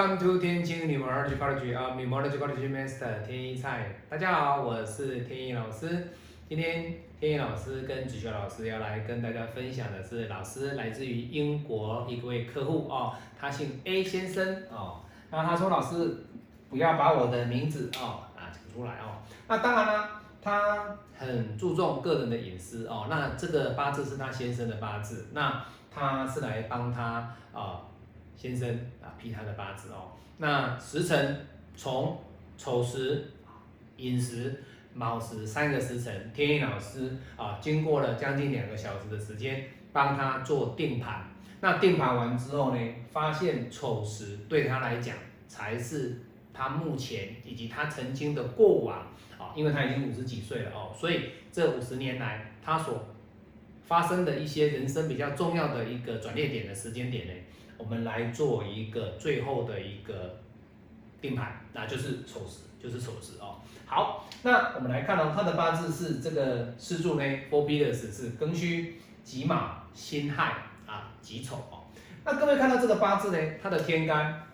Welcome to 天津 Numerology College 啊，Numerology College Master 天一菜。大家好，我是天一老师。今天天一老师跟子修老师要来跟大家分享的是，老师来自于英国一位客户哦，他姓 A 先生哦。那他说老师不要把我的名字哦啊讲出来哦。那当然啦，他很注重个人的隐私哦。那这个八字是他先生的八字，那他是来帮他啊。先生啊，批他的八字哦。那时辰从丑时、寅时、卯时三个时辰，天意老师啊，经过了将近两个小时的时间，帮他做定盘。那定盘完之后呢，发现丑时对他来讲才是他目前以及他曾经的过往啊，因为他已经五十几岁了哦，所以这五十年来他所发生的一些人生比较重要的一个转捩点的时间点呢。我们来做一个最后的一个定盘，那就是丑时，就是丑时哦。好，那我们来看哦，他的八字是这个四柱呢，Four B 的是是庚戌、己卯、辛亥啊、己丑哦。那各位看到这个八字呢，它的天干，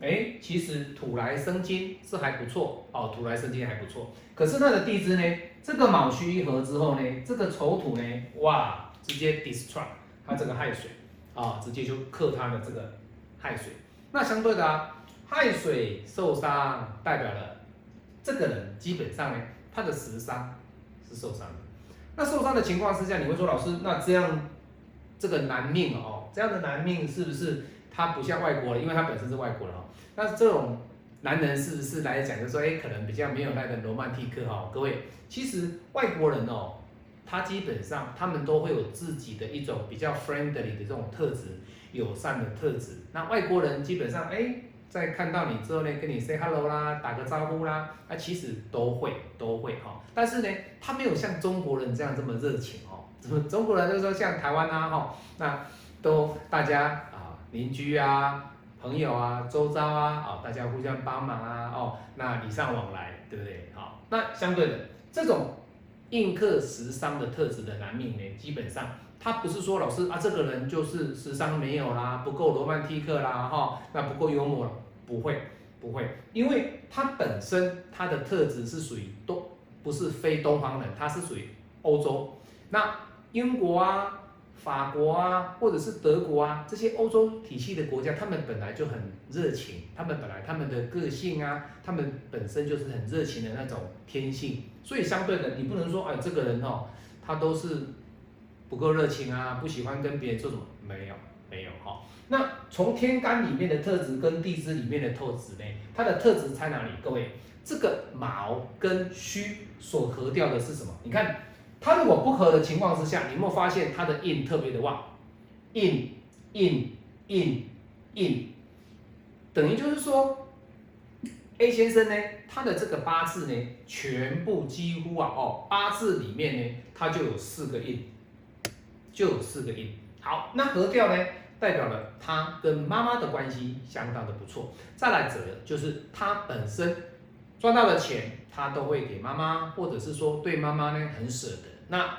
哎，其实土来生金是还不错哦，土来生金还不错。可是它的地支呢，这个卯戌一合之后呢，这个丑土呢，哇，直接 destruct 它这个亥水。啊，直接就克他的这个亥水。那相对的啊，亥水受伤，代表了这个人基本上呢，他的食伤是受伤的。那受伤的情况之下，你会说老师，那这样这个男命哦，这样的男命是不是他不像外国人？因为他本身是外国人哦。那这种男人是不是来讲，就说哎，可能比较没有那个罗曼蒂克哈？各位，其实外国人哦。他基本上，他们都会有自己的一种比较 friendly 的这种特质，友善的特质。那外国人基本上，哎，在看到你之后呢，跟你 say hello 啦，打个招呼啦，那其实都会都会哈。但是呢，他没有像中国人这样这么热情哦。中国人就是说像台湾啊哈，那都大家啊邻居啊朋友啊周遭啊哦，大家互相帮忙啊哦，那礼尚往来，对不对？好，那相对的这种。印刻时尚的特质的男命呢，基本上他不是说老师啊，这个人就是时尚没有啦，不够罗曼蒂克啦，哈，那不够幽默，不会，不会，因为他本身他的特质是属于东，不是非东方人，他是属于欧洲，那英国啊。法国啊，或者是德国啊，这些欧洲体系的国家，他们本来就很热情，他们本来他们的个性啊，他们本身就是很热情的那种天性，所以相对的，你不能说哎，这个人哦，他都是不够热情啊，不喜欢跟别人做什么，没有，没有哈。那从天干里面的特质跟地支里面的特质呢，它的特质在哪里？各位，这个卯跟戌所合掉的是什么？你看。它如果不合的情况之下，你有没有发现它的印特别的旺？印印印印，等于就是说，A 先生呢，他的这个八字呢，全部几乎啊，哦，八字里面呢，它就有四个印，就有四个印。好，那合掉呢，代表了他跟妈妈的关系相当的不错。再来者就是他本身赚到的钱。他都会给妈妈，或者是说对妈妈呢很舍得。那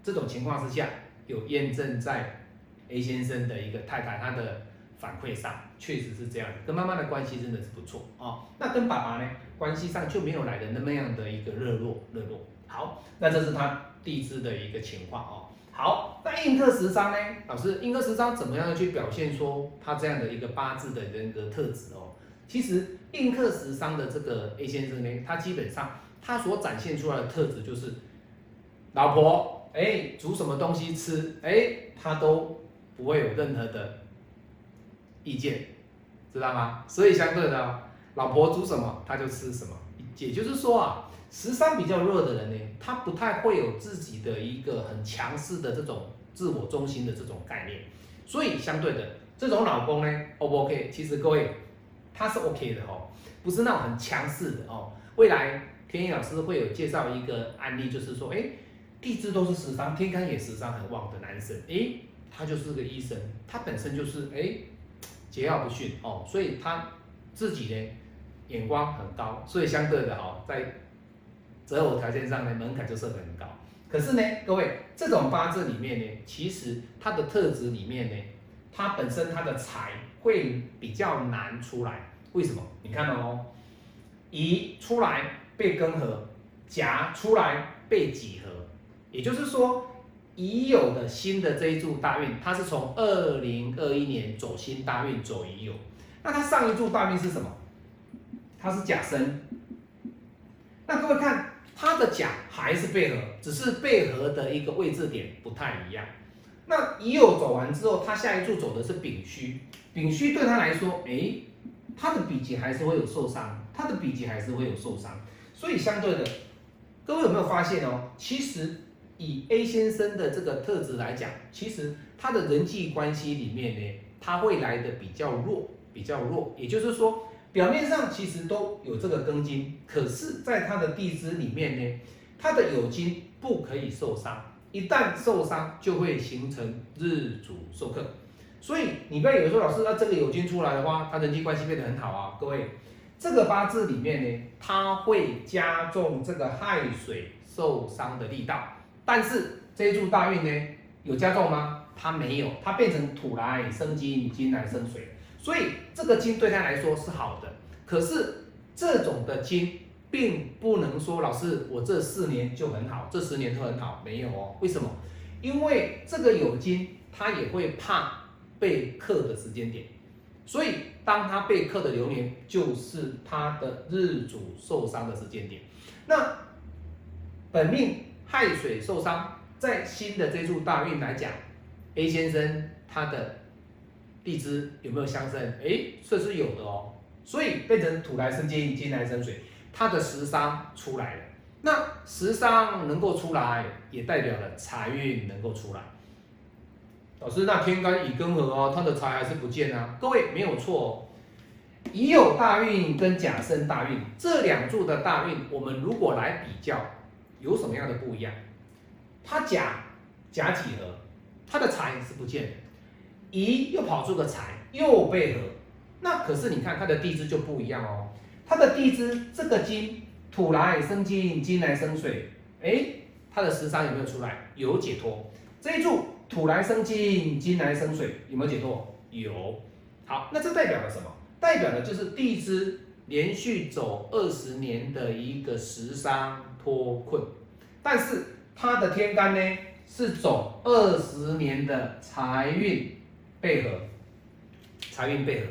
这种情况之下，有验证在 A 先生的一个太太他的反馈上，确实是这样，跟妈妈的关系真的是不错啊。那跟爸爸呢关系上就没有来的那么样的一个热络热络。好，那这是他地支的一个情况哦。好，那印克十伤呢？老师，印克十伤怎么样去表现说他这样的一个八字的人格特质哦？其实印克食商的这个 A 先生呢，他基本上他所展现出来的特质就是，老婆哎煮什么东西吃哎，他都不会有任何的意见，知道吗？所以相对的，老婆煮什么他就吃什么。也就是说啊，食伤比较弱的人呢，他不太会有自己的一个很强势的这种自我中心的这种概念。所以相对的，这种老公呢，O 不 OK？其实各位。他是 OK 的哦，不是那种很强势的哦。未来天意老师会有介绍一个案例，就是说，哎，地支都是食伤，天干也食伤很旺的男生，哎，他就是个医生，他本身就是哎桀骜不驯哦，所以他自己呢眼光很高，所以相对的哦，在择偶条件上呢门槛就设得很高。可是呢，各位这种八字里面呢，其实他的特质里面呢，他本身他的财。会比较难出来。为什么？你看哦，乙出来被根合，甲出来被己合，也就是说，乙酉的新的这一柱大运，它是从二零二一年走新大运走乙酉，那它上一柱大运是什么？它是甲申。那各位看，它的甲还是背合，只是背合的一个位置点不太一样。那乙酉走完之后，他下一柱走的是丙戌，丙戌对他来说，哎。他的笔记还是会有受伤，他的笔记还是会有受伤，所以相对的，各位有没有发现哦？其实以 A 先生的这个特质来讲，其实他的人际关系里面呢，他会来的比较弱，比较弱。也就是说，表面上其实都有这个庚金，可是在他的地支里面呢，他的酉金不可以受伤，一旦受伤就会形成日主受克。所以你不要以为说老师，那这个有金出来的话，他人际关系变得很好啊。各位，这个八字里面呢，它会加重这个亥水受伤的力道。但是这一柱大运呢，有加重吗？它没有，它变成土来生金，金来生水。所以这个金对他来说是好的。可是这种的金，并不能说老师我这四年就很好，这十年都很好，没有哦。为什么？因为这个有金，它也会怕。被克的时间点，所以当他被克的流年，就是他的日主受伤的时间点。那本命亥水受伤，在新的这柱大运来讲，A 先生他的地支有没有相生？哎，这是有的哦。所以变成土来生金，金来生水，他的食伤出来了。那食伤能够出来，也代表了财运能够出来。老师，那天干乙庚合哦，他的财还是不见啊？各位没有错，乙酉大运跟甲申大运这两柱的大运，我们如果来比较，有什么样的不一样？他甲甲己合，他的财是不见的，乙又跑出个财，又被合，那可是你看他的地支就不一样哦，他的地支这个金土来生金，金来生水，哎，他的食伤有没有出来？有解脱，这一柱。土来生金，金来生水，有没有解脱？有。好，那这代表了什么？代表的就是地支连续走二十年的一个食伤脱困，但是它的天干呢是走二十年的财运配合，财运配合，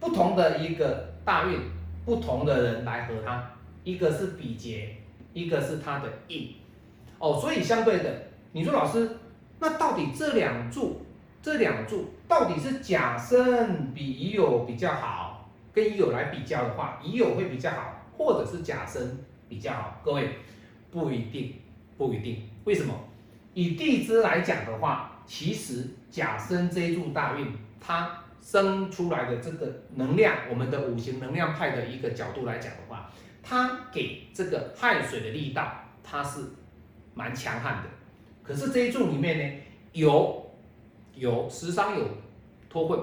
不同的一个大运，不同的人来合它，一个是比劫，一个是它的印。哦，所以相对的，你说老师。那到底这两柱，这两柱到底是甲申比乙酉比较好？跟乙酉来比较的话，乙酉会比较好，或者是甲申比较好？各位不一定，不一定。为什么？以地支来讲的话，其实甲申这一柱大运，它生出来的这个能量，我们的五行能量派的一个角度来讲的话，它给这个亥水的力道，它是蛮强悍的。可是这一柱里面呢，有有食伤有脱困，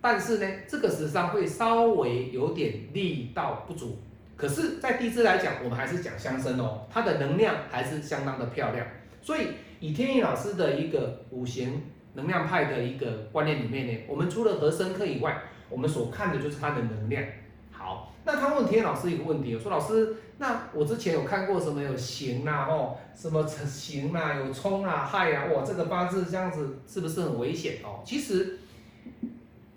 但是呢，这个食伤会稍微有点力道不足。可是，在地支来讲，我们还是讲相生哦，它的能量还是相当的漂亮。所以，以天意老师的一个五行能量派的一个观念里面呢，我们除了和生克以外，我们所看的就是它的能量。好，那他问天老师一个问题，我说老师。那我之前有看过什么有刑啦，哦，什么刑啦，有冲啊，害啊，哇，这个八字这样子是不是很危险哦？其实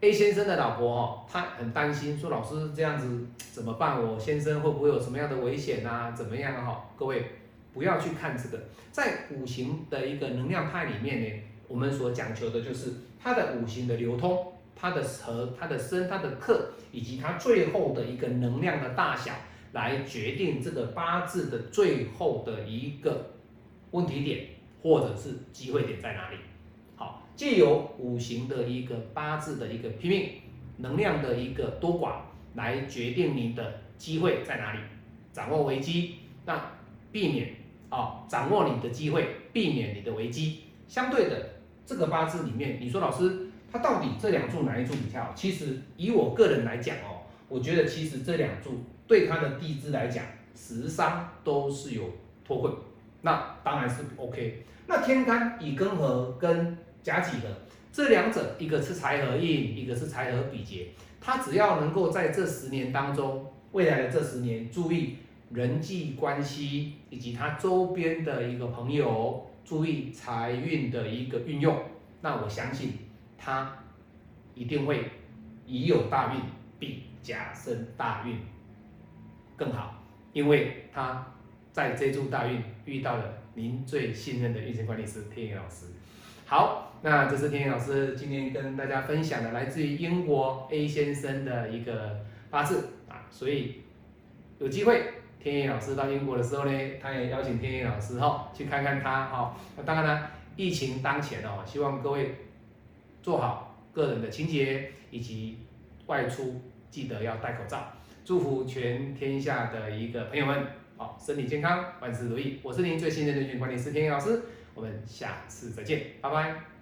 A 先生的老婆哦，他很担心，说老师这样子怎么办？我先生会不会有什么样的危险啊？怎么样哈？各位不要去看这个，在五行的一个能量派里面呢，我们所讲求的就是它的五行的流通，它的和它的生，它的克，以及它最后的一个能量的大小。来决定这个八字的最后的一个问题点，或者是机会点在哪里？好，借由五行的一个八字的一个拼命能量的一个多寡，来决定你的机会在哪里，掌握危机，那避免啊，掌握你的机会，避免你的危机。相对的，这个八字里面，你说老师，他到底这两柱哪一柱比较好？其实以我个人来讲哦，我觉得其实这两柱。对他的地支来讲，食伤都是有脱困，那当然是 OK。那天干乙庚合跟甲己合这两者一个是财合印，一个是财合比劫，他只要能够在这十年当中，未来的这十年注意人际关系以及他周边的一个朋友，注意财运的一个运用，那我相信他一定会已有大运，比甲生大运更好，因为他在这柱大运遇到了您最信任的运程管理师天野老师。好，那这是天野老师今天跟大家分享的来自于英国 A 先生的一个八字啊，所以有机会天野老师到英国的时候呢，他也邀请天野老师哈去看看他哈。那当然呢，疫情当前哦，希望各位做好个人的清洁，以及外出记得要戴口罩。祝福全天下的一个朋友们好，身体健康，万事如意。我是您最信任的运管理师天野老师。我们下次再见，拜拜。